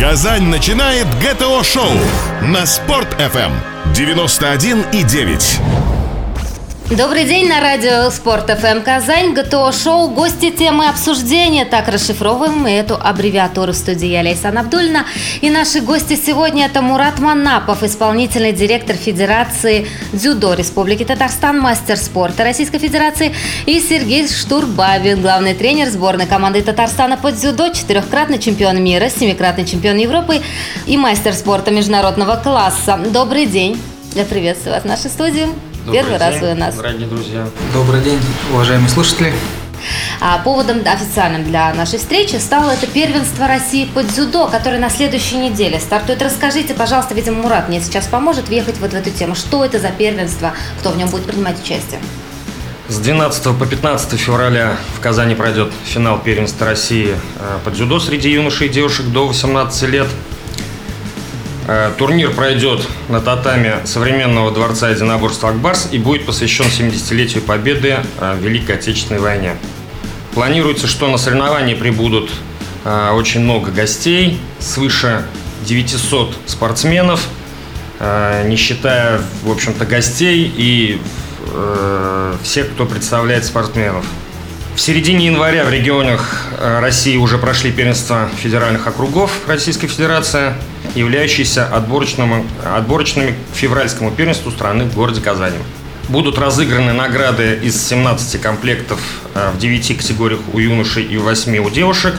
Казань начинает ГТО-шоу на Спорт-ФМ 91,9. Добрый день на радио Спорт ФМ Казань, ГТО Шоу, гости темы обсуждения. Так расшифровываем мы эту аббревиатуру в студии я, Лейсан Абдульна. И наши гости сегодня это Мурат Манапов, исполнительный директор Федерации дзюдо Республики Татарстан, мастер спорта Российской Федерации, и Сергей Штурбабин, главный тренер сборной команды Татарстана по дзюдо, четырехкратный чемпион мира, семикратный чемпион Европы и мастер спорта международного класса. Добрый день. Я приветствую вас в нашей студии. Добрый Первый день, раз вы у нас. Дорогие друзья. Добрый день, уважаемые слушатели. А поводом официальным для нашей встречи стало это первенство России по дзюдо, которое на следующей неделе стартует. Расскажите, пожалуйста, видимо, Мурат мне сейчас поможет въехать вот в эту тему. Что это за первенство, кто в нем будет принимать участие? С 12 по 15 февраля в Казани пройдет финал первенства России э, по дзюдо среди юношей и девушек до 18 лет. Э, Турнир пройдет на татаме современного дворца единоборства «Акбарс» и будет посвящен 70-летию победы э, в Великой Отечественной войне. Планируется, что на соревнования прибудут э, очень много гостей, свыше 900 спортсменов, не считая, в общем-то, гостей и всех, кто представляет спортсменов. В середине января в регионах э, России уже прошли первенства федеральных округов Российской Федерации, являющиеся отборочным, отборочными к февральскому первенству страны в городе Казани. Будут разыграны награды из 17 комплектов э, в 9 категориях у юношей и у 8 у девушек.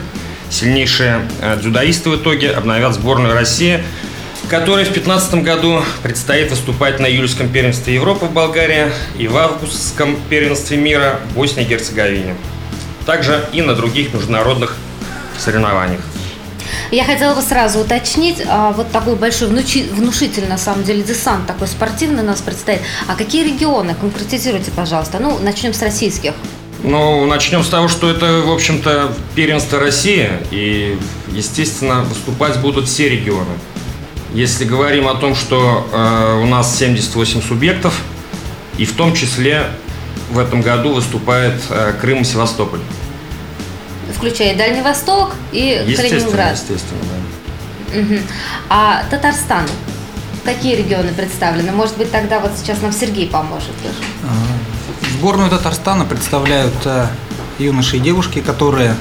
Сильнейшие э, дзюдоисты в итоге обновят сборную России, которой в 2015 году предстоит выступать на июльском первенстве Европы в Болгарии и в августском первенстве мира в Боснии и Герцеговине. Также и на других международных соревнованиях. Я хотела бы сразу уточнить, а, вот такой большой внучи- внушительный, на самом деле, десант такой спортивный у нас предстоит. А какие регионы? Конкретизируйте, пожалуйста. Ну, начнем с российских. Ну, начнем с того, что это, в общем-то, первенство России, и, естественно, выступать будут все регионы. Если говорим о том, что э, у нас 78 субъектов, и в том числе в этом году выступает э, Крым и Севастополь. Включая Дальний Восток и Естественно, Калининград. естественно, да. Мгм. А Татарстан? Какие регионы представлены? Может быть, тогда вот сейчас нам Сергей поможет тоже. А, Сборную Татарстана представляют э, юноши и девушки, которые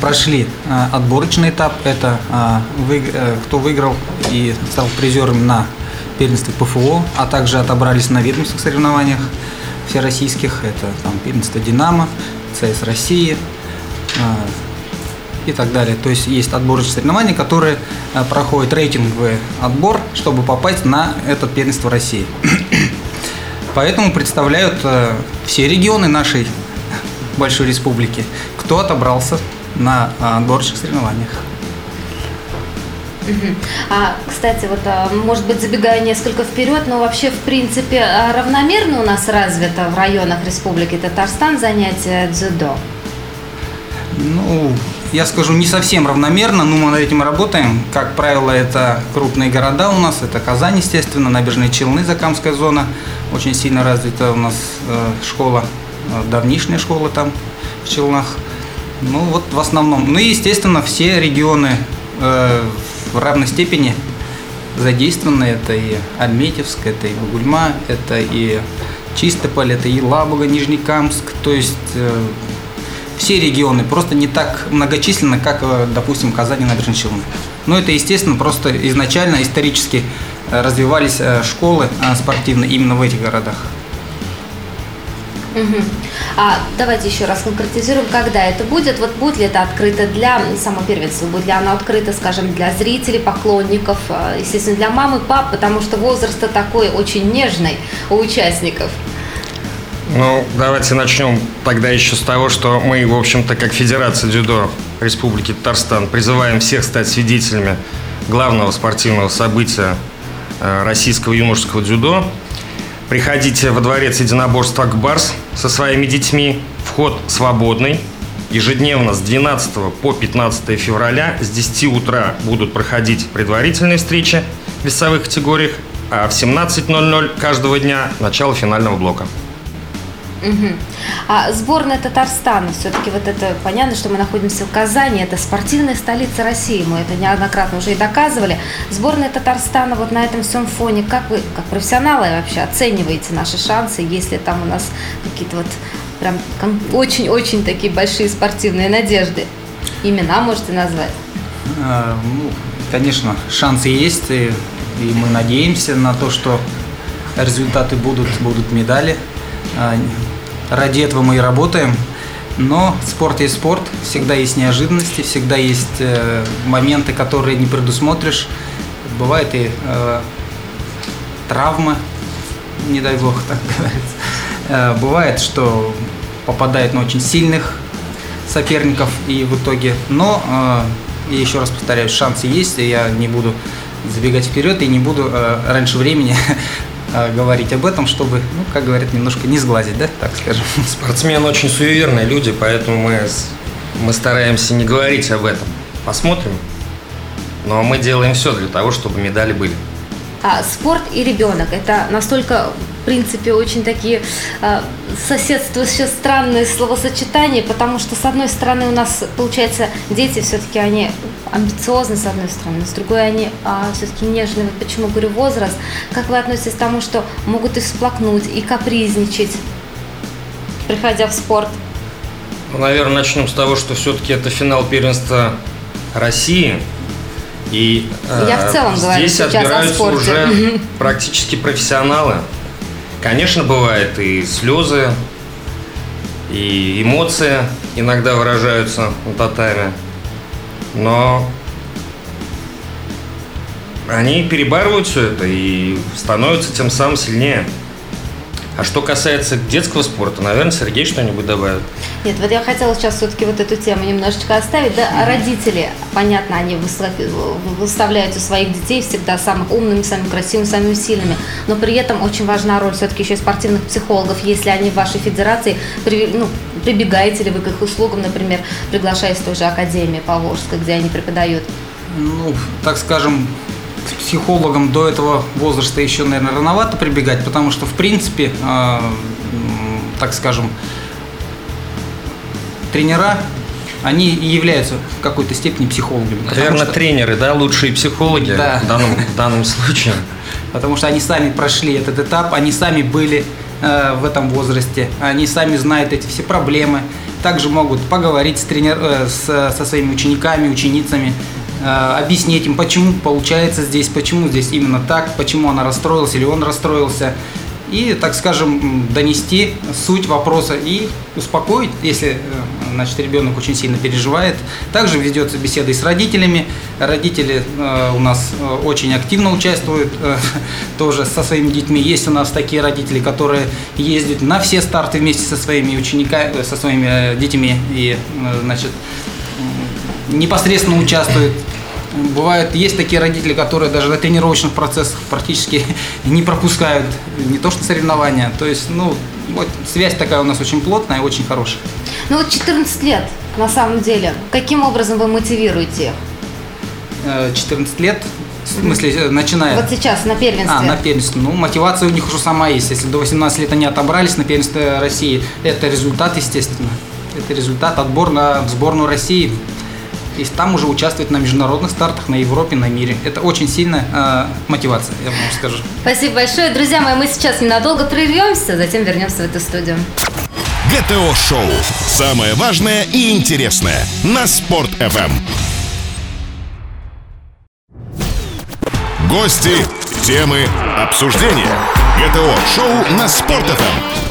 прошли э, отборочный этап. Это вы- э, кто выиграл и стал призером на первенстве ПФО, а также отобрались на ведомственных соревнованиях всероссийских. Это там первенство «Динамо», ЦС России, и так далее. То есть есть отборочные соревнования, которые проходят рейтинговый отбор, чтобы попасть на это первенство России. Поэтому представляют все регионы нашей большой республики, кто отобрался на э, отборочных соревнованиях. А, кстати, вот, а, может быть, забегая несколько вперед, но вообще, в принципе, а, равномерно у нас развито в районах Республики Татарстан занятие дзюдо? Ну, я скажу, не совсем равномерно, но мы над этим работаем. Как правило, это крупные города у нас, это Казань, естественно, Набережные Челны, Закамская зона. Очень сильно развита у нас э, школа, э, давнишняя школа там в Челнах. Ну, вот в основном. Ну и, естественно, все регионы э, в равной степени задействованы. Это и Альметьевск, это и Бугульма, это и Чистополь, это и Лабуга, Нижнекамск. То есть э, все регионы, просто не так многочисленно, как, э, допустим, Казань и Набережные Челны. Но это, естественно, просто изначально исторически э, развивались э, школы спортивные именно в этих городах. А давайте еще раз конкретизируем, когда это будет. Вот будет ли это открыто для само первенства, будет ли оно открыто, скажем, для зрителей, поклонников, а, естественно, для мамы, пап, потому что возраст такой очень нежный у участников. Ну, давайте начнем тогда еще с того, что мы, в общем-то, как Федерация дзюдо Республики Татарстан призываем всех стать свидетелями главного спортивного события э, российского юношеского дзюдо. Приходите во дворец единоборства «Акбарс» со своими детьми. Вход свободный. Ежедневно с 12 по 15 февраля с 10 утра будут проходить предварительные встречи в весовых категориях, а в 17.00 каждого дня начало финального блока. Угу. А сборная Татарстана, все-таки вот это понятно, что мы находимся в Казани, это спортивная столица России, мы это неоднократно уже и доказывали. Сборная Татарстана вот на этом всем фоне, как вы, как профессионалы вообще оцениваете наши шансы, если там у нас какие-то вот прям очень-очень такие большие спортивные надежды? Имена можете назвать? А, ну, конечно, шансы есть, и, и мы надеемся на то, что результаты будут, будут медали. А, ради этого мы и работаем. Но спорт есть спорт, всегда есть неожиданности, всегда есть э, моменты, которые не предусмотришь. Бывает и э, травмы, не дай бог, так говорится. Э, бывает, что попадает на очень сильных соперников и в итоге. Но, э, еще раз повторяю, шансы есть, и я не буду забегать вперед и не буду э, раньше времени говорить об этом, чтобы, ну, как говорят, немножко не сглазить, да, так скажем. Спортсмены очень суеверные люди, поэтому мы, мы стараемся не говорить об этом. Посмотрим. Но мы делаем все для того, чтобы медали были. А спорт и ребенок – это настолько принципе, очень такие э, соседствующие странные словосочетания, потому что, с одной стороны, у нас, получается, дети все-таки, они амбициозны, с одной стороны, с другой они а, все-таки нежные. Вот почему говорю возраст. Как вы относитесь к тому, что могут и всплакнуть, и капризничать, приходя в спорт? Ну, наверное, начнем с того, что все-таки это финал первенства России. И э, Я в целом здесь говорю отбираются уже практически профессионалы. Конечно, бывает и слезы, и эмоции иногда выражаются на татами, но они перебарывают все это и становятся тем самым сильнее. А что касается детского спорта, наверное, Сергей что-нибудь добавит. Нет, вот я хотела сейчас все-таки вот эту тему немножечко оставить. Да, а родители, понятно, они выставляют у своих детей всегда самых умными, самыми красивыми, самыми сильными. Но при этом очень важна роль все-таки еще спортивных психологов, если они в вашей федерации, ну, прибегаете ли вы к их услугам, например, приглашая из той же Академии Поволжской, где они преподают? Ну, так скажем, психологам до этого возраста еще, наверное, рановато прибегать, потому что, в принципе, э, так скажем, тренера, они и являются в какой-то степени психологами. Наверное, что... тренеры, да, лучшие психологи да. в, данном, в данном случае. Потому что они сами прошли этот этап, они сами были э, в этом возрасте, они сами знают эти все проблемы, также могут поговорить с тренер, э, с, со своими учениками, ученицами, объяснить им, почему получается здесь, почему здесь именно так, почему она расстроилась или он расстроился. И, так скажем, донести суть вопроса и успокоить, если э, значит, ребенок очень сильно переживает. Также ведется беседа и с родителями. Родители э, у нас очень активно участвуют тоже со своими детьми. Есть у нас такие родители, которые ездят на все старты вместе со своими учениками, со своими детьми и значит, непосредственно участвуют. Бывают, есть такие родители, которые даже на тренировочных процессах практически не пропускают не то что соревнования. То есть, ну, вот связь такая у нас очень плотная и очень хорошая. Ну вот 14 лет, на самом деле. Каким образом вы мотивируете? 14 э, лет, в смысле, э, начиная... Вот сейчас, на первенстве. А, на первенстве. Ну, мотивация у них уже сама есть. Если до 18 лет они отобрались на первенстве России, это результат, естественно. Это результат, отбор на сборную России и там уже участвовать на международных стартах, на Европе, на мире. Это очень сильная э, мотивация, я вам скажу. Спасибо большое. Друзья мои, мы сейчас ненадолго прервемся, затем вернемся в эту студию. ГТО-шоу. Самое важное и интересное на Спорт-ФМ. Гости, темы, обсуждения. ГТО-шоу на Спорт-ФМ.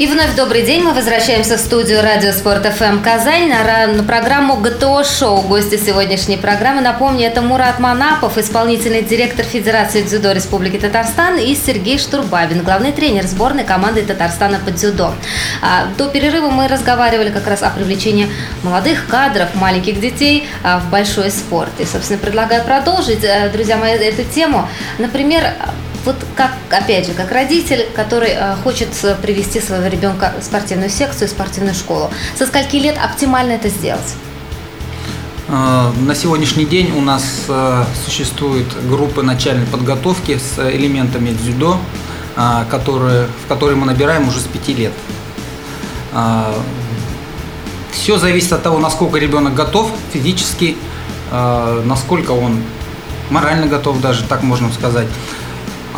И вновь добрый день. Мы возвращаемся в студию Радио Спорт ФМ Казань на, на программу ГТО Шоу. Гости сегодняшней программы, напомню, это Мурат Манапов, исполнительный директор Федерации дзюдо Республики Татарстан и Сергей Штурбабин, главный тренер сборной команды Татарстана по дзюдо. А, до перерыва мы разговаривали как раз о привлечении молодых кадров, маленьких детей а, в большой спорт. И, собственно, предлагаю продолжить, э, друзья мои, эту тему. Например, вот как, опять же, как родитель, который э, хочет э, привести своего ребенка в спортивную секцию, в спортивную школу, со скольки лет оптимально это сделать? Э, на сегодняшний день у нас существуют группы начальной подготовки с элементами дзюдо, которые, в которые мы набираем уже с 5 лет. Все зависит от того, насколько ребенок готов физически, насколько он морально готов даже, так можно сказать.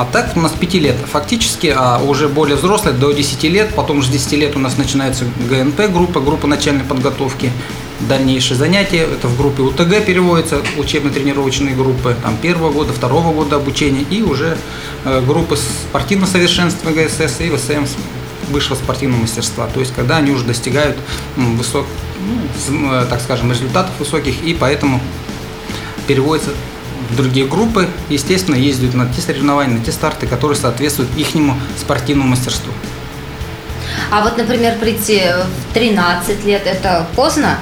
А так у нас 5 лет. Фактически, а уже более взрослые до 10 лет, потом с 10 лет у нас начинается ГНП группа, группа начальной подготовки, дальнейшие занятия, это в группе УТГ переводится, учебно-тренировочные группы, там первого года, второго года обучения и уже э, группы спортивного совершенства ГСС и ВСМ высшего спортивного мастерства, то есть когда они уже достигают высок, ну, э, так скажем, результатов высоких и поэтому переводится другие группы, естественно, ездят на те соревнования, на те старты, которые соответствуют ихнему спортивному мастерству. А вот, например, прийти в 13 лет, это поздно?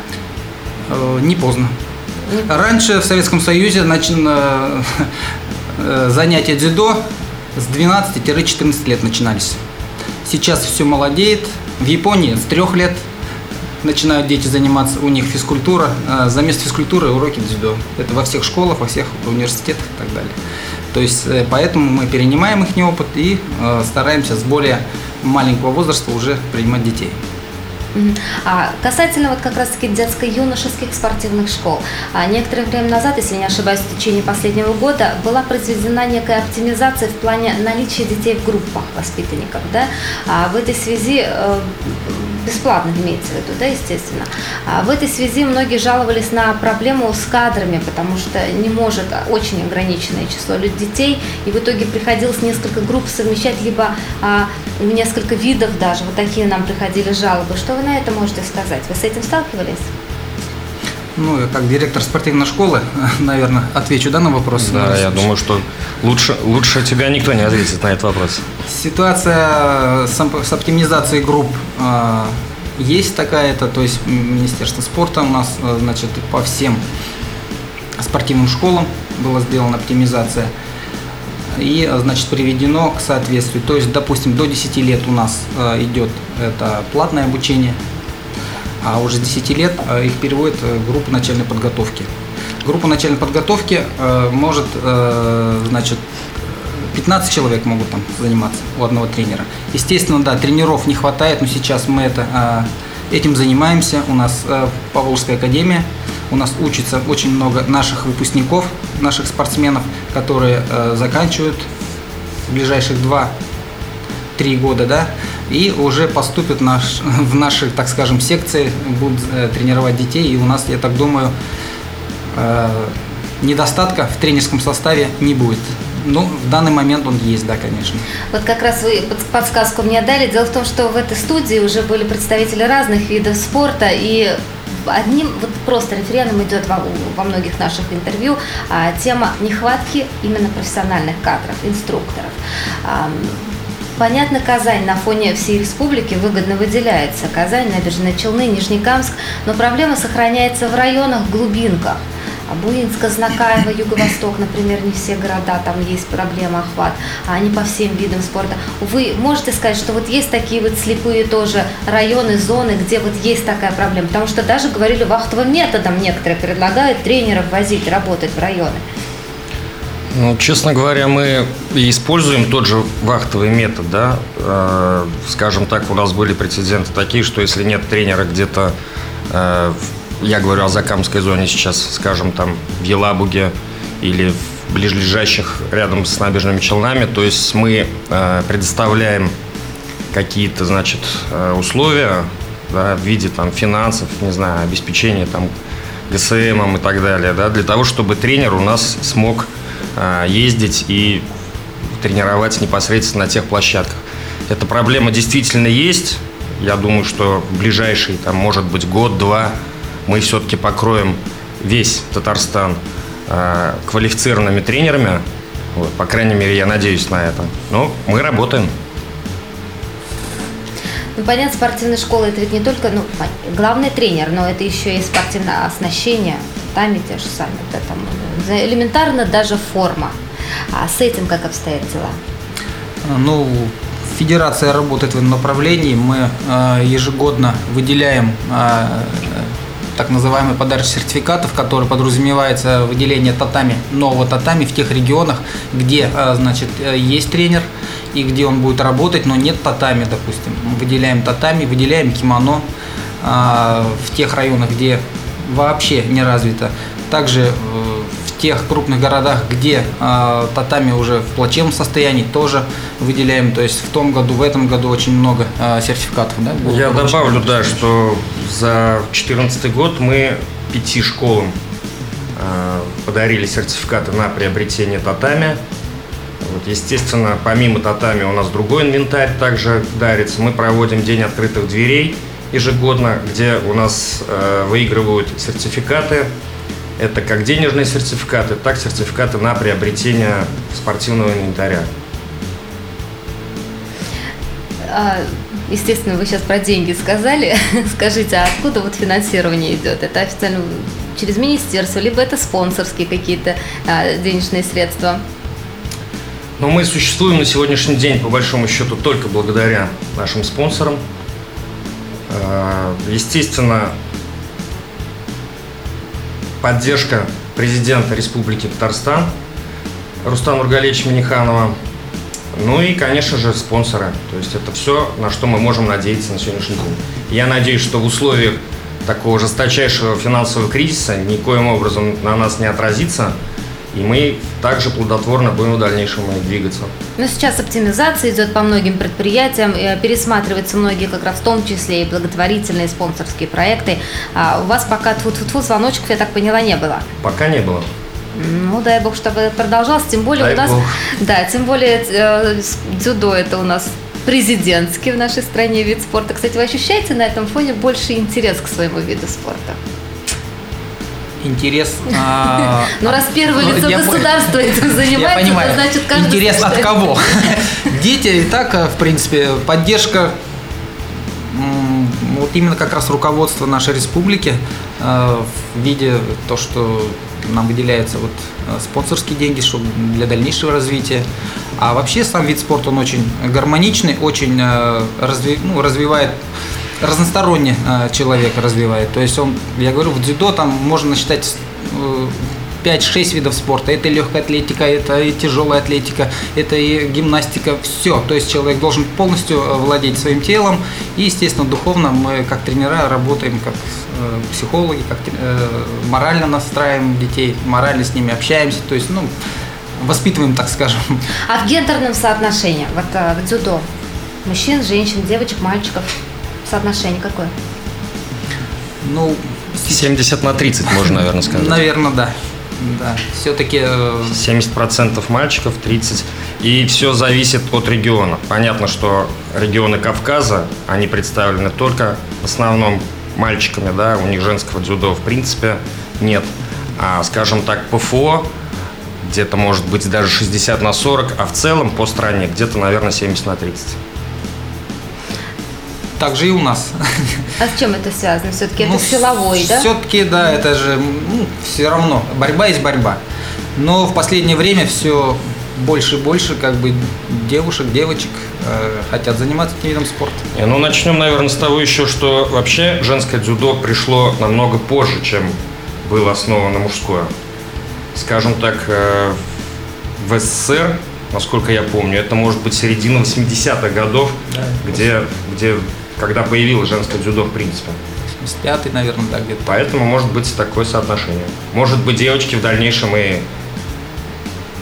Э, не поздно. Раньше в Советском Союзе начало, э, занятия дзюдо с 12-14 лет начинались. Сейчас все молодеет. В Японии с трех лет начинают дети заниматься, у них физкультура, а заместо физкультуры уроки дзюдо. Это во всех школах, во всех университетах и так далее. То есть э, поэтому мы перенимаем их опыт и э, стараемся с более маленького возраста уже принимать детей. А касательно вот как раз-таки детско-юношеских спортивных школ. А некоторое время назад, если не ошибаюсь, в течение последнего года была произведена некая оптимизация в плане наличия детей в группах воспитанников. Да? А в этой связи бесплатно имеется в виду, да, естественно. А в этой связи многие жаловались на проблему с кадрами, потому что не может очень ограниченное число детей, и в итоге приходилось несколько групп совмещать, либо а, несколько видов даже. Вот такие нам приходили жалобы. Что вы на это можете сказать? Вы с этим сталкивались? Ну, я как директор спортивной школы, наверное, отвечу да, на вопрос. Да, я думаю, что лучше, лучше тебя никто не ответит на этот вопрос. Ситуация с, с оптимизацией групп э, есть такая-то, то есть Министерство спорта у нас, э, значит, по всем спортивным школам была сделана оптимизация и, значит, приведено к соответствию. То есть, допустим, до 10 лет у нас идет это платное обучение, а уже с 10 лет э, их переводит э, группа начальной подготовки. Группа начальной подготовки э, может, значит, 15 человек могут там заниматься у одного тренера. Естественно, да, тренеров не хватает, но сейчас мы это, этим занимаемся. У нас Павловская академия, у нас учится очень много наших выпускников, наших спортсменов, которые заканчивают в ближайших 2-3 года, да, и уже поступят наш, в наши, так скажем, секции, будут э, тренировать детей. И у нас, я так думаю, э, недостатка в тренерском составе не будет. Ну, в данный момент он есть, да, конечно. Вот как раз вы подсказку мне дали. Дело в том, что в этой студии уже были представители разных видов спорта, и одним вот просто рефреном идет во, во многих наших интервью а, тема нехватки именно профессиональных кадров, инструкторов. А, Понятно, Казань на фоне всей республики выгодно выделяется. Казань, Набережные Челны, Нижнекамск, но проблема сохраняется в районах, глубинках. А Буинска, Знакаево, Юго-Восток, например, не все города, там есть проблема охват, а не по всем видам спорта. Вы можете сказать, что вот есть такие вот слепые тоже районы, зоны, где вот есть такая проблема? Потому что даже говорили, вахтовым методом некоторые предлагают тренеров возить, работать в районы. Ну, честно говоря, мы используем тот же вахтовый метод, да. Э, скажем так, у нас были прецеденты такие, что если нет тренера где-то, э, я говорю о Закамской зоне сейчас, скажем, там в Елабуге или в ближайших рядом с набережными Челнами, то есть мы э, предоставляем какие-то, значит, условия да, в виде там финансов, не знаю, обеспечения там ГСМ и так далее, да, для того, чтобы тренер у нас смог ездить и тренировать непосредственно на тех площадках. Эта проблема действительно есть. Я думаю, что в ближайший, там, может быть, год-два мы все-таки покроем весь Татарстан э, квалифицированными тренерами. Вот, по крайней мере, я надеюсь на это. Но мы работаем. Ну, понятно, спортивная школа это ведь не только ну, главный тренер, но это еще и спортивное оснащение, сами те же сами. Да, там, элементарно даже форма. А с этим как обстоят дела? Ну, Федерация работает в этом направлении. Мы э, ежегодно выделяем э, так называемый подарочных сертификатов, который подразумевается выделение татами, нового татами в тех регионах, где, э, значит, есть тренер и где он будет работать, но нет татами, допустим. Выделяем татами, выделяем кимоно а, в тех районах, где вообще не развито. Также э, в тех крупных городах, где э, татами уже в плачевном состоянии, тоже выделяем. То есть в том году, в этом году очень много э, сертификатов. Да, Я добавлю, да, что за 2014 год мы пяти школам э, подарили сертификаты на приобретение татами. Вот, естественно, помимо татами у нас другой инвентарь также дарится. Мы проводим День открытых дверей ежегодно, где у нас э, выигрывают сертификаты это как денежные сертификаты, так сертификаты на приобретение спортивного инвентаря. А, естественно, вы сейчас про деньги сказали. Скажите, а откуда вот финансирование идет? Это официально через министерство, либо это спонсорские какие-то а, денежные средства? Но мы существуем на сегодняшний день, по большому счету, только благодаря нашим спонсорам. А, естественно, поддержка президента Республики Татарстан Рустама Ургалевича Миниханова. Ну и, конечно же, спонсоры. То есть это все, на что мы можем надеяться на сегодняшний день. Я надеюсь, что в условиях такого жесточайшего финансового кризиса никоим образом на нас не отразится – и мы также плодотворно будем в дальнейшем двигаться. Но сейчас оптимизация идет по многим предприятиям, пересматриваются многие как раз в том числе и благотворительные спонсорские проекты. А у вас пока тьфу -тьфу -тьфу, звоночков, я так поняла, не было? Пока не было. Ну, дай бог, чтобы продолжалось. Тем более дай у нас... Бог. Да, тем более э, дзюдо это у нас президентский в нашей стране вид спорта. Кстати, вы ощущаете на этом фоне больше интерес к своему виду спорта? Интерес... А, ну, раз первое ну, лицо государства этим занимается, то значит каждый... Интерес от кого? Дети и так, в принципе, поддержка вот именно как раз руководство нашей республики э, в виде то, что нам выделяются вот э, спонсорские деньги чтобы для дальнейшего развития. А вообще сам вид спорта, он очень гармоничный, очень э, разви, ну, развивает разносторонне э, человек развивает. То есть он, я говорю, в дзюдо там можно насчитать э, 5-6 видов спорта. Это легкая атлетика, это и тяжелая атлетика, это и гимнастика, все. То есть человек должен полностью э, владеть своим телом. И, естественно, духовно мы как тренера работаем, как э, психологи, как э, морально настраиваем детей, морально с ними общаемся. То есть, ну, воспитываем, так скажем. А в гендерном соотношении, вот в дзюдо, мужчин, женщин, девочек, мальчиков – соотношение какое? Ну, 70 на 30, можно, наверное, сказать. Наверное, да. Да, все-таки... 70% э, мальчиков, 30%. И все зависит от региона. Понятно, что регионы Кавказа, они представлены только в основном мальчиками, да, у них женского дзюдо в принципе нет. А, скажем так, ПФО где-то может быть даже 60 на 40, а в целом по стране где-то, наверное, 70 на 30 так же и у нас. А с чем это связано? Все-таки ну, это силовой, да? Все-таки, да, это же ну, все равно. Борьба есть борьба. Но в последнее время все больше и больше как бы девушек, девочек э, хотят заниматься этим видом спорта. Не, ну, начнем, наверное, с того еще, что вообще женское дзюдо пришло намного позже, чем было основано мужское. Скажем так, э, в СССР, насколько я помню, это может быть середина 80-х годов, да, где, где когда появилось женское дзюдо в принципе. 85 наверное, да, где-то. Поэтому может быть такое соотношение. Может быть, девочки в дальнейшем и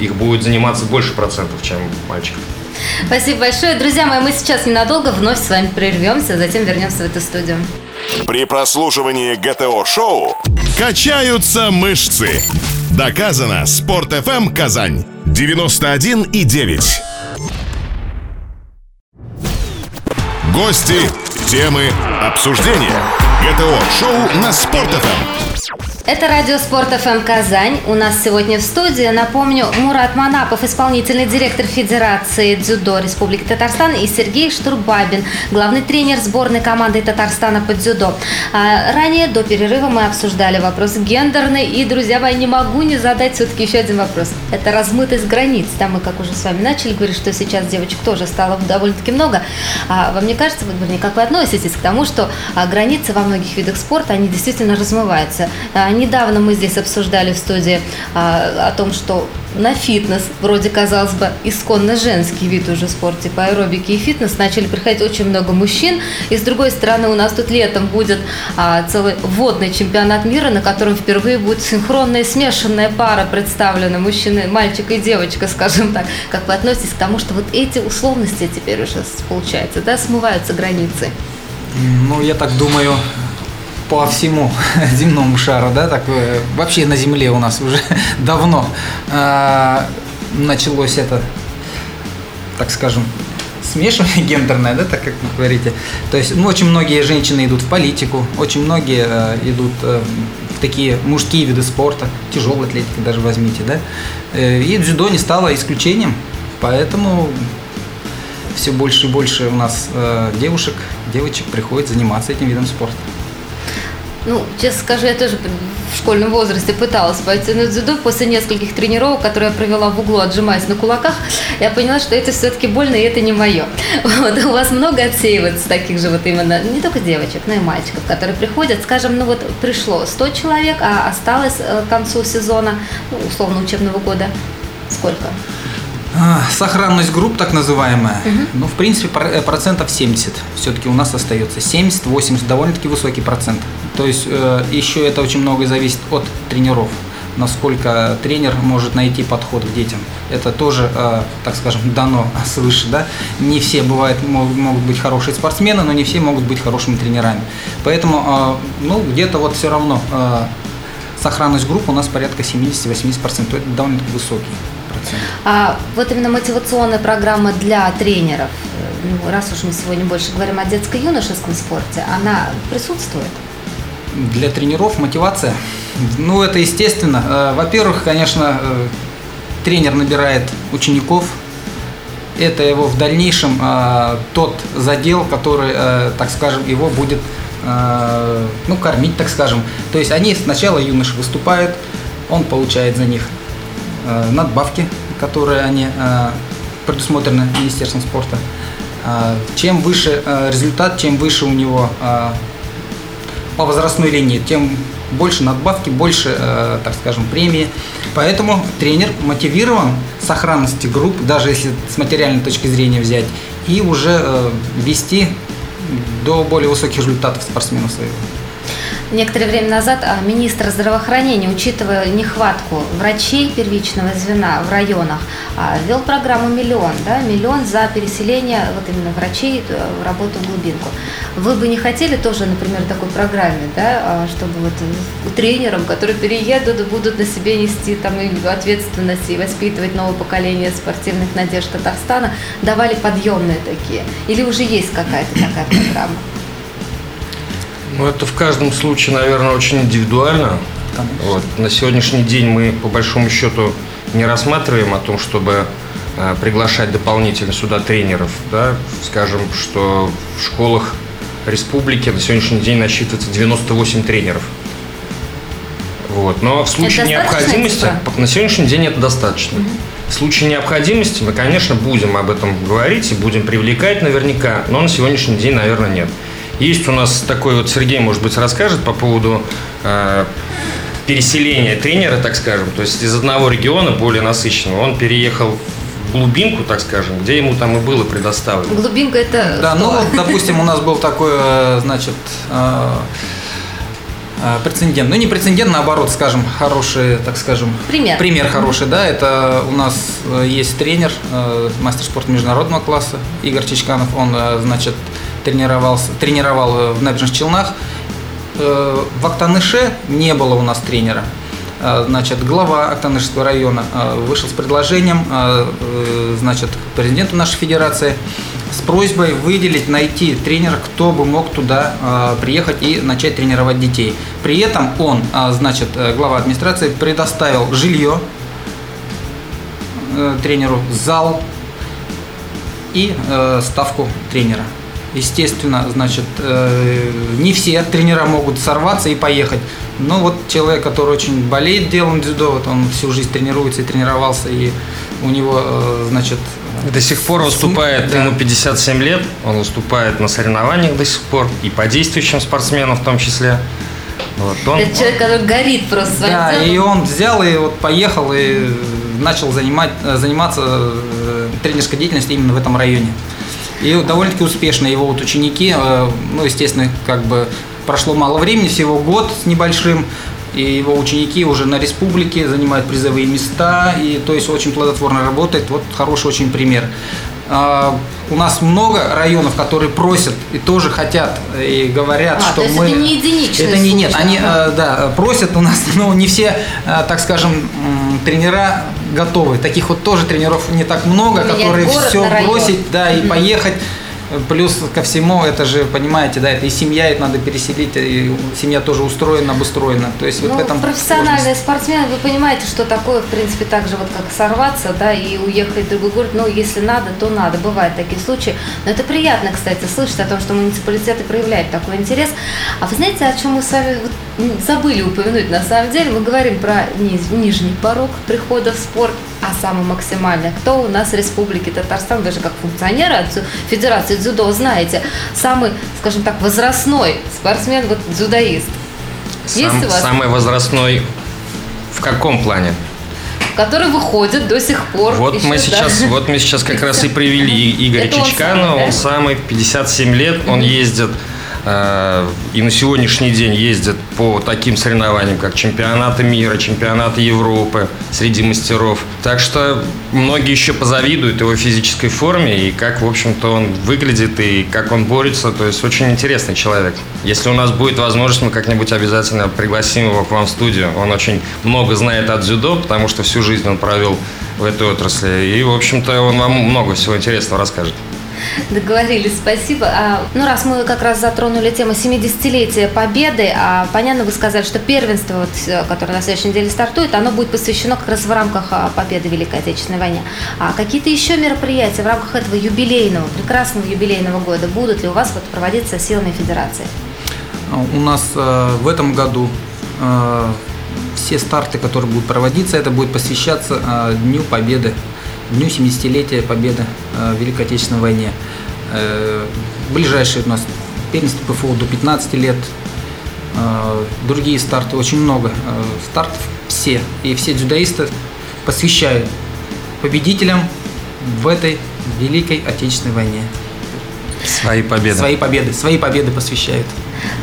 их будет заниматься больше процентов, чем мальчиков. Спасибо большое. Друзья мои, мы сейчас ненадолго вновь с вами прервемся, затем вернемся в эту студию. При прослушивании ГТО-шоу качаются мышцы. Доказано. Спорт FM Казань. 91 и 9. Гости Темы обсуждения. ГТО-шоу на Спорт.ФМ. Это радио Спорт ФМ Казань. У нас сегодня в студии, напомню, Мурат Манапов, исполнительный директор Федерации дзюдо Республики Татарстан, и Сергей Штурбабин, главный тренер сборной команды Татарстана по дзюдо. А ранее, до перерыва, мы обсуждали вопрос гендерный, и, друзья мои, не могу не задать все-таки еще один вопрос. Это размытость границ. Там мы, как уже с вами начали говорить, что сейчас девочек тоже стало довольно-таки много. А вам не кажется, вернее, как вы относитесь к тому, что а, границы во многих видах спорта, они действительно размываются? А, недавно мы здесь обсуждали в студии а, о том, что на фитнес, вроде казалось бы, исконно женский вид уже в спорте по аэробике и фитнес, начали приходить очень много мужчин. И с другой стороны, у нас тут летом будет а, целый водный чемпионат мира, на котором впервые будет синхронная смешанная пара представлена, мужчины, мальчик и девочка, скажем так. Как вы относитесь к тому, что вот эти условности теперь уже получается, да, смываются границы? Ну, я так думаю, по всему земному шару, да, так э, вообще на Земле у нас уже давно э, началось это, так скажем, смешивание гендерное, да, так как вы говорите. То есть, ну, очень многие женщины идут в политику, очень многие э, идут э, в такие мужские виды спорта, тяжелой атлетики даже возьмите, да. Э, и дзюдо не стало исключением, поэтому все больше и больше у нас э, девушек, девочек приходит заниматься этим видом спорта. Ну, честно скажу, я тоже в школьном возрасте пыталась пойти на дзюдо. После нескольких тренировок, которые я провела в углу, отжимаясь на кулаках, я поняла, что это все-таки больно, и это не мое. Вот, у вас много отсеивается таких же вот именно, не только девочек, но и мальчиков, которые приходят, скажем, ну вот пришло 100 человек, а осталось э, к концу сезона, ну, условно, учебного года, сколько? А, сохранность групп, так называемая, угу. ну, в принципе, э, процентов 70 все-таки у нас остается. 70-80, довольно-таки высокий процент. То есть э, еще это очень много зависит от тренеров насколько тренер может найти подход к детям. Это тоже, э, так скажем, дано свыше. Да? Не все бывают, могут быть хорошие спортсмены, но не все могут быть хорошими тренерами. Поэтому ну, где-то вот все равно сохранность групп у нас порядка 70-80%. Это довольно-таки высокий А вот именно мотивационная программа для тренеров, ну, раз уж мы сегодня больше говорим о детско-юношеском спорте, она присутствует? Для тренеров мотивация? Ну, это естественно. Э, во-первых, конечно, э, тренер набирает учеников, это его в дальнейшем э, тот задел, который, так скажем, его будет ну, кормить, так скажем. То есть они сначала юноши выступают, он получает за них Э, надбавки, которые они э, предусмотрены Министерством спорта. Э, чем выше результат, чем выше у него по возрастной линии, тем больше надбавки, больше, так скажем, премии. Поэтому тренер мотивирован сохранности групп, даже если с материальной точки зрения взять, и уже вести до более высоких результатов спортсменов своего. Некоторое время назад а, министр здравоохранения, учитывая нехватку врачей первичного звена в районах, а, ввел программу «Миллион». Да, миллион за переселение вот именно врачей э, в работу в глубинку. Вы бы не хотели тоже, например, такой программе, да, а, чтобы вот тренерам, которые переедут, будут на себе нести там и ответственность и воспитывать новое поколение спортивных надежд Татарстана, давали подъемные такие? Или уже есть какая-то такая программа? Ну, это в каждом случае, наверное, очень индивидуально. Вот. На сегодняшний день мы, по большому счету, не рассматриваем о том, чтобы э, приглашать дополнительно сюда тренеров. Да? Скажем, что в школах республики на сегодняшний день насчитывается 98 тренеров. Вот. Но в случае это необходимости, на сегодняшний день это достаточно. Угу. В случае необходимости мы, конечно, будем об этом говорить и будем привлекать наверняка, но на сегодняшний день, наверное, нет. Есть у нас такой вот, Сергей, может быть, расскажет по поводу э, переселения тренера, так скажем, то есть из одного региона более насыщенного. Он переехал в глубинку, так скажем, где ему там и было предоставлено. Глубинка это Да, ну, допустим, у нас был такой, э, значит, э, э, прецедент. Ну, не прецедент, наоборот, скажем, хороший, так скажем. Пример. Пример хороший, да. Это у нас есть тренер, мастер спорта международного класса Игорь Чичканов. Он, значит, тренировался, тренировал в набережных Челнах. Э, в Актаныше не было у нас тренера. Э, значит, глава Актанышского района э, вышел с предложением, значит, президенту нашей федерации с просьбой выделить, найти тренера, кто бы мог туда приехать и начать тренировать детей. При этом он, значит, глава администрации предоставил жилье тренеру, зал и ставку тренера. Естественно, значит, э, не все тренера могут сорваться и поехать. Но вот человек, который очень болеет делом дзюдо, вот он всю жизнь тренируется и тренировался, и у него, э, значит... До сих пор выступает, да. ему 57 лет, он выступает на соревнованиях до сих пор, и по действующим спортсменам в том числе. Вот, он, Это человек, который горит просто своим Да, делом. и он взял и вот поехал и начал занимать, заниматься э, тренерской деятельностью именно в этом районе. И довольно-таки успешно его вот ученики, э, ну, естественно, как бы прошло мало времени, всего год с небольшим, и его ученики уже на республике занимают призовые места, и то есть очень плодотворно работает. Вот хороший очень пример. А, у нас много районов, которые просят и тоже хотят и говорят, а, что то есть мы. Это не единичный Это не нет, они ага. да просят у нас, но не все, а, так скажем, тренера готовы. Таких вот тоже тренеров не так много, которые все бросить, да, и поехать. Плюс ко всему, это же, понимаете, да, это и семья, это надо переселить, и семья тоже устроена, обустроена. То есть ну, вот в этом профессиональный спортсмен, вы понимаете, что такое, в принципе, так же вот как сорваться, да, и уехать в другой город. Ну, если надо, то надо. Бывают такие случаи. Но это приятно, кстати, слышать о том, что муниципалитеты проявляют такой интерес. А вы знаете, о чем мы с вами забыли упомянуть на самом деле? Мы говорим про низ, нижний порог прихода в спорт а самый максимальный. Кто у нас в Республике Татарстан, вы же как функционеры Федерации дзюдо знаете, самый, скажем так, возрастной спортсмен, вот дзюдоист. Сам, Есть у вас? Самый возрастной в каком плане? который выходит до сих пор. Вот еще, мы да? сейчас, вот мы сейчас как раз и привели Игоря Чичкана, он, он самый, 57 лет, он ездит и на сегодняшний день ездят по таким соревнованиям, как чемпионаты мира, чемпионаты Европы среди мастеров. Так что многие еще позавидуют его физической форме и как, в общем-то, он выглядит и как он борется. То есть очень интересный человек. Если у нас будет возможность, мы как-нибудь обязательно пригласим его к вам в студию. Он очень много знает от дзюдо, потому что всю жизнь он провел в этой отрасли. И, в общем-то, он вам много всего интересного расскажет. Договорились, спасибо. А, ну, раз мы как раз затронули тему 70-летия Победы, а, понятно, вы сказали, что первенство, вот, которое на следующей неделе стартует, оно будет посвящено как раз в рамках а, Победы Великой Отечественной войне. А какие-то еще мероприятия в рамках этого юбилейного, прекрасного юбилейного года будут ли у вас вот, проводиться силами Федерации? У нас э, в этом году э, все старты, которые будут проводиться, это будет посвящаться э, Дню Победы Дню 70-летия Победы э, в Великой Отечественной войне. Э, ближайшие у нас первенство ПФО до 15 лет, э, другие старты, очень много стартов, все. И все дзюдоисты посвящают победителям в этой Великой Отечественной войне. Свои победы. Свои победы, свои победы посвящают.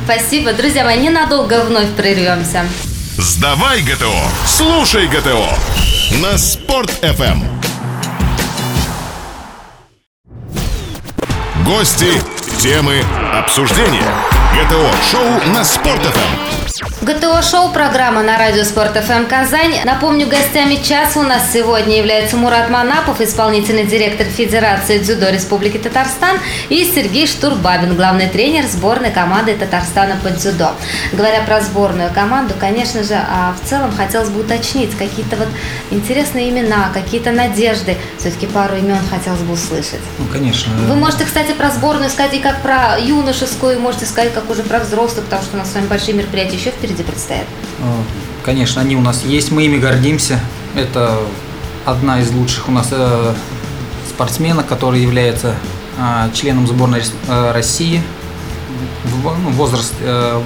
Спасибо. Друзья мои, ненадолго вновь прервемся. Сдавай ГТО, слушай ГТО на Спорт-ФМ. Гости, темы, обсуждения. ГТО-шоу на Спорт.ФМ. ГТО-шоу программа на радио Спорт ФМ Казань. Напомню, гостями часа у нас сегодня является Мурат Манапов, исполнительный директор Федерации дзюдо Республики Татарстан, и Сергей Штурбабин, главный тренер сборной команды Татарстана по дзюдо. Говоря про сборную команду, конечно же, а в целом хотелось бы уточнить какие-то вот интересные имена, какие-то надежды. Все-таки пару имен хотелось бы услышать. Ну, конечно. Вы можете, кстати, про сборную сказать и как про юношескую, можете сказать как уже про взрослых, потому что у нас с вами большие мероприятия еще впереди предстоят? Конечно, они у нас есть, мы ими гордимся. Это одна из лучших у нас э, спортсменок, которая является э, членом сборной э, России в, ну, возраст, э,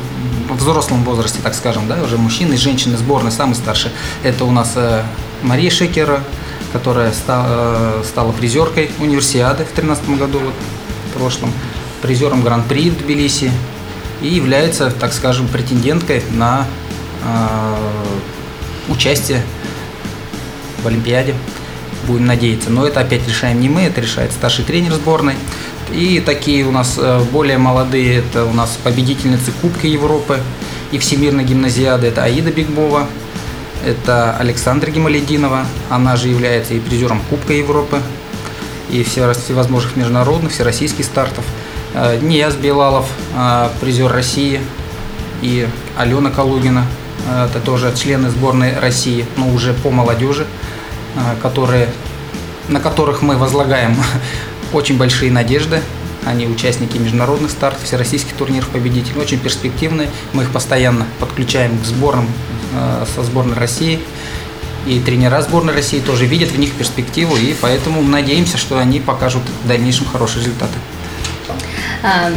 взрослом возрасте, так скажем, да, уже мужчины и женщины сборной, самый старший. Это у нас э, Мария Шекера, которая ста, э, стала призеркой универсиады в 2013 году, вот, в прошлом, призером Гран-при в Тбилиси и является, так скажем, претенденткой на э, участие в Олимпиаде. Будем надеяться. Но это опять решаем не мы, это решает старший тренер сборной. И такие у нас э, более молодые, это у нас победительницы Кубка Европы и Всемирной гимназиады, это Аида Бигбова, это Александра Гималединова, она же является и призером Кубка Европы и всевозможных международных, всероссийских стартов – Нияз Белалов, э, призер России, и Алена Калугина, э, это тоже члены сборной России, но уже по молодежи, которые, на которых мы возлагаем очень большие надежды. Они участники международных стартов, всероссийских турниров победители, очень перспективные. Мы их постоянно подключаем к сборам со сборной России. И тренера сборной России тоже видят в них перспективу, и поэтому надеемся, что они покажут в дальнейшем хорошие результаты. А,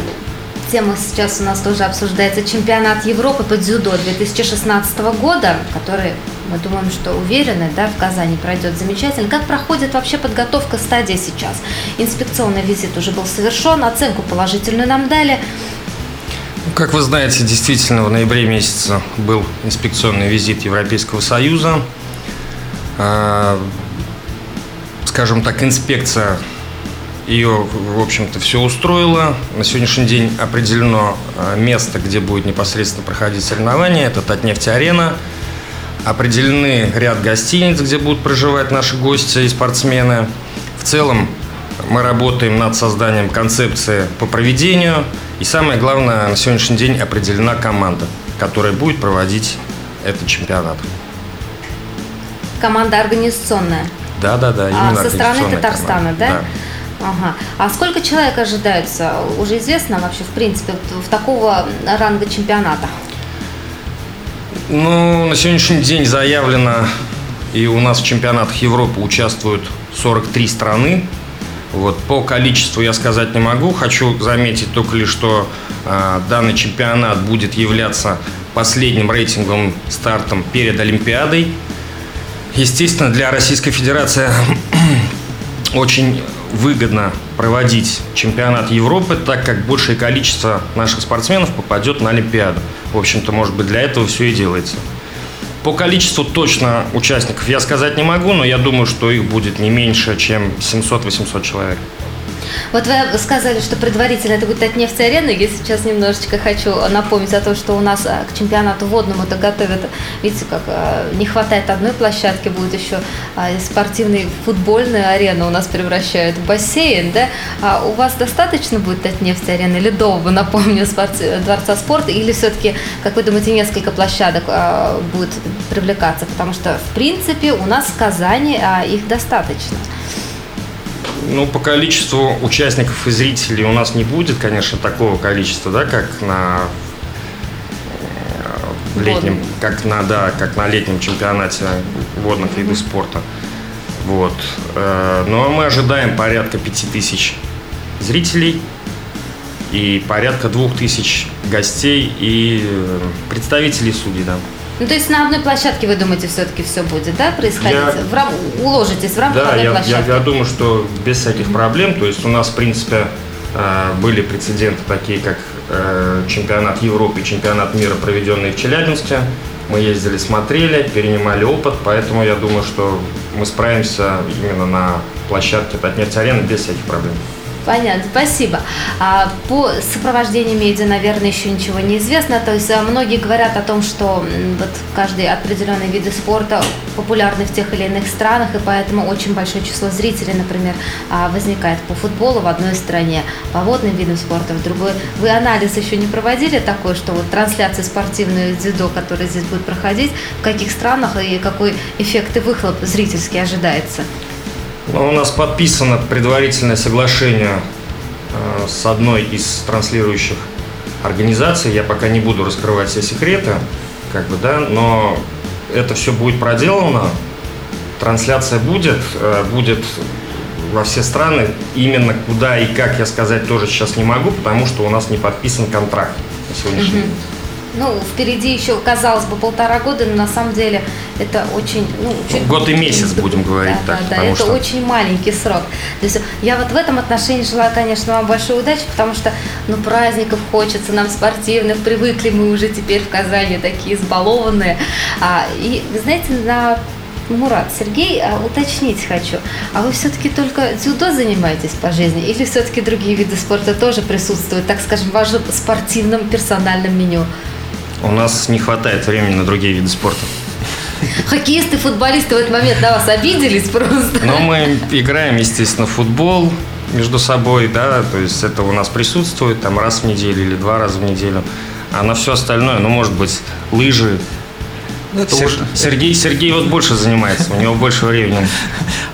тема сейчас у нас тоже обсуждается. Чемпионат Европы по дзюдо 2016 года, который, мы думаем, что уверены, да, в Казани пройдет замечательно. Как проходит вообще подготовка стадии сейчас? Инспекционный визит уже был совершен, оценку положительную нам дали. Как вы знаете, действительно, в ноябре месяце был инспекционный визит Европейского Союза. А, скажем так, инспекция ее, в общем-то, все устроило. На сегодняшний день определено а, место, где будет непосредственно проходить соревнования. Это Татнефть-арена. Определены ряд гостиниц, где будут проживать наши гости и спортсмены. В целом мы работаем над созданием концепции по проведению. И самое главное, на сегодняшний день определена команда, которая будет проводить этот чемпионат. Команда организационная? Да, да, да. Именно а со стороны Татарстана, да? да? Ага. А сколько человек ожидается? Уже известно вообще, в принципе, в такого ранга чемпионата? Ну, на сегодняшний день заявлено, и у нас в чемпионатах Европы участвуют 43 страны. Вот, по количеству я сказать не могу. Хочу заметить только лишь, что э, данный чемпионат будет являться последним рейтинговым стартом перед Олимпиадой. Естественно, для Российской Федерации очень выгодно проводить чемпионат Европы, так как большее количество наших спортсменов попадет на Олимпиаду. В общем-то, может быть, для этого все и делается. По количеству точно участников я сказать не могу, но я думаю, что их будет не меньше, чем 700-800 человек. Вот вы сказали, что предварительно это будет от нефть-арены. Я сейчас немножечко хочу напомнить о том, что у нас а, к чемпионату водному-то готовят, видите, как а, не хватает одной площадки, будет еще а, спортивный футбольную арену у нас превращают в бассейн, да? А у вас достаточно будет от нефть-арены или до, напомню, Дворца спорта, или все-таки, как вы думаете, несколько площадок будет привлекаться? Потому что, в принципе, у нас в Казани их достаточно. Ну, по количеству участников и зрителей у нас не будет, конечно, такого количества, да, как на э, летнем, как на, да, как на летнем чемпионате водных видов спорта. Вот. Э, ну, а мы ожидаем порядка 5000 зрителей и порядка 2000 гостей и э, представителей судей, да. Ну, то есть на одной площадке, вы думаете, все-таки все будет, да, происходить? Я... В рам... Уложитесь в рамках да, одной я, площадки? Я, я думаю, что без всяких проблем. То есть у нас, в принципе, э, были прецеденты такие, как э, чемпионат Европы и чемпионат мира, проведенный в Челябинске. Мы ездили, смотрели, перенимали опыт, поэтому я думаю, что мы справимся именно на площадке Татнефть-арены без всяких проблем. Понятно, спасибо. А по сопровождению медиа, наверное, еще ничего не известно. То есть а, многие говорят о том, что вот каждый определенный вид спорта популярны в тех или иных странах, и поэтому очень большое число зрителей, например, а, возникает по футболу в одной стране, по водным видам спорта в другой. Вы анализ еще не проводили такой, что вот трансляция спортивную дзюдо, которая здесь будет проходить, в каких странах и какой эффект и выхлоп зрительский ожидается? Ну, у нас подписано предварительное соглашение э, с одной из транслирующих организаций. Я пока не буду раскрывать все секреты, как бы, да, но это все будет проделано. Трансляция будет, э, будет во все страны. Именно куда и как я сказать тоже сейчас не могу, потому что у нас не подписан контракт на сегодняшний день. Ну, впереди еще, казалось бы, полтора года, но на самом деле это очень... Ну, чуть, Год и месяц, будем говорить да, так. Да, да, это что... очень маленький срок. То есть я вот в этом отношении желаю, конечно, вам большой удачи, потому что, ну, праздников хочется нам спортивных, привыкли мы уже теперь в Казани такие избалованные. А, и, знаете, на Мурат, Сергей, а, уточнить хочу, а вы все-таки только дзюдо занимаетесь по жизни или все-таки другие виды спорта тоже присутствуют, так скажем, в вашем спортивном персональном меню? У нас не хватает времени на другие виды спорта. Хоккеисты, футболисты в этот момент на вас обиделись просто. Ну, мы играем, естественно, в футбол между собой, да, то есть это у нас присутствует там раз в неделю или два раза в неделю. А на все остальное, ну, может быть, лыжи, ну, это Сер... уже... Сергей, Сергей вот больше занимается, у него больше времени.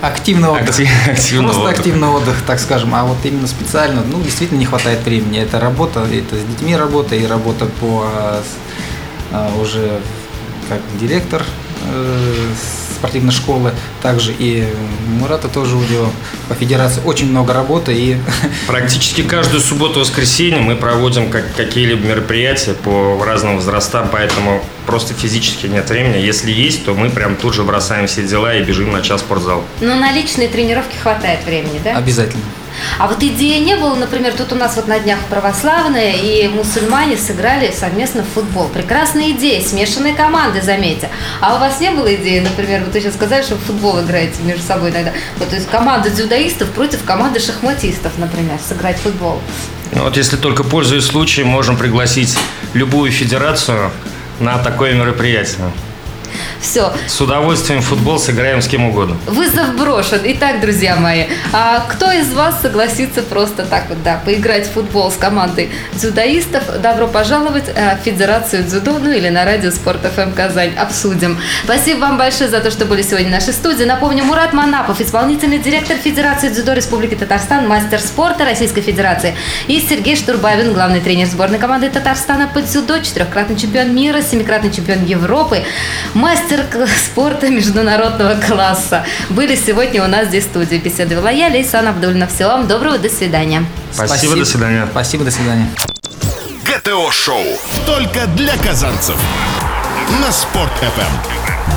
Активный отдых. Актив... Активный Просто отдых. активный отдых, так скажем. А вот именно специально, ну, действительно не хватает времени. Это работа, это с детьми работа и работа по а, уже как директор э, спортивной школы, также и Мурата тоже у него по федерации очень много работы и Практически каждую субботу-воскресенье мы проводим как, какие-либо мероприятия по разным возрастам, поэтому просто физически нет времени. Если есть, то мы прям тут же бросаем все дела и бежим на час в спортзал. Но на личные тренировки хватает времени, да? обязательно. А вот идеи не было, например, тут у нас вот на днях православные и мусульмане сыграли совместно в футбол. Прекрасная идея, смешанные команды, заметьте. А у вас не было идеи, например, вот вы сейчас сказали, что в футбол играете между собой иногда. Вот то есть команда дзюдоистов против команды шахматистов, например, сыграть в футбол. Ну, Вот если только пользуясь случаем, можем пригласить любую федерацию на такое мероприятие. Все, С удовольствием футбол сыграем с кем угодно. Вызов брошен. Итак, друзья мои, а кто из вас согласится просто так вот, да, поиграть в футбол с командой дзюдоистов? Добро пожаловать э, в Федерацию дзюдо, ну или на радио Спорт ФМ Казань. Обсудим. Спасибо вам большое за то, что были сегодня в нашей студии. Напомню, Мурат Манапов, исполнительный директор Федерации дзюдо Республики Татарстан, мастер спорта Российской Федерации. И Сергей Штурбавин, главный тренер сборной команды Татарстана по дзюдо, четырехкратный чемпион мира, семикратный чемпион Европы, мастер к- спорта международного класса. Были сегодня у нас здесь в студии. Беседовала я, Лейсан Абдульна. Всего вам доброго, до свидания. Спасибо, до свидания. Спасибо, до свидания. ГТО-шоу. Только для казанцев. На Спорт FM.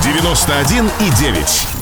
91,9.